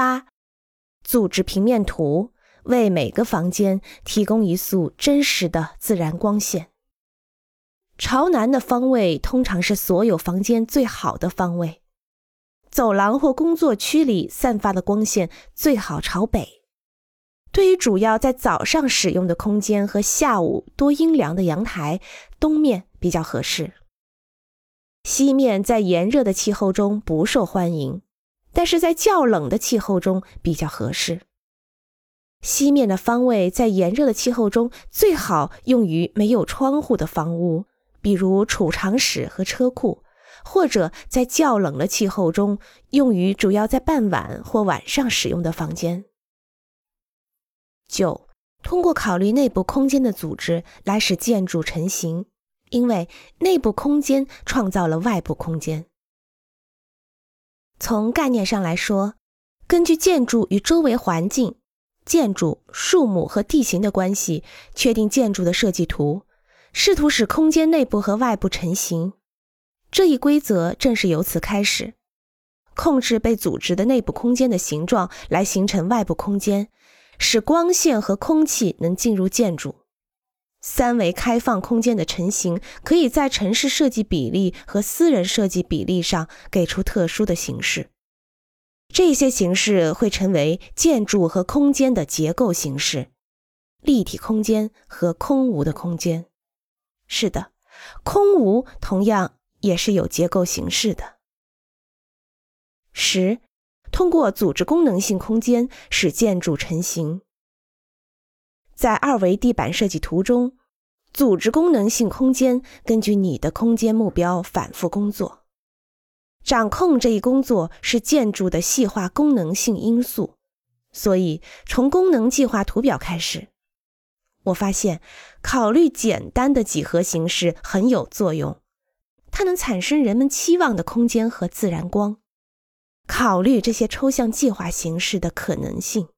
八，组织平面图，为每个房间提供一束真实的自然光线。朝南的方位通常是所有房间最好的方位，走廊或工作区里散发的光线最好朝北。对于主要在早上使用的空间和下午多阴凉的阳台，东面比较合适。西面在炎热的气候中不受欢迎，但是在较冷的气候中比较合适。西面的方位在炎热的气候中最好用于没有窗户的房屋，比如储藏室和车库，或者在较冷的气候中用于主要在傍晚或晚上使用的房间。九，通过考虑内部空间的组织来使建筑成型，因为内部空间创造了外部空间。从概念上来说，根据建筑与周围环境、建筑、树木和地形的关系，确定建筑的设计图，试图使空间内部和外部成型。这一规则正是由此开始，控制被组织的内部空间的形状，来形成外部空间。使光线和空气能进入建筑。三维开放空间的成型，可以在城市设计比例和私人设计比例上给出特殊的形式。这些形式会成为建筑和空间的结构形式：立体空间和空无的空间。是的，空无同样也是有结构形式的。十。通过组织功能性空间使建筑成型。在二维地板设计图中，组织功能性空间根据你的空间目标反复工作。掌控这一工作是建筑的细化功能性因素，所以从功能计划图表开始，我发现考虑简单的几何形式很有作用，它能产生人们期望的空间和自然光。考虑这些抽象计划形式的可能性。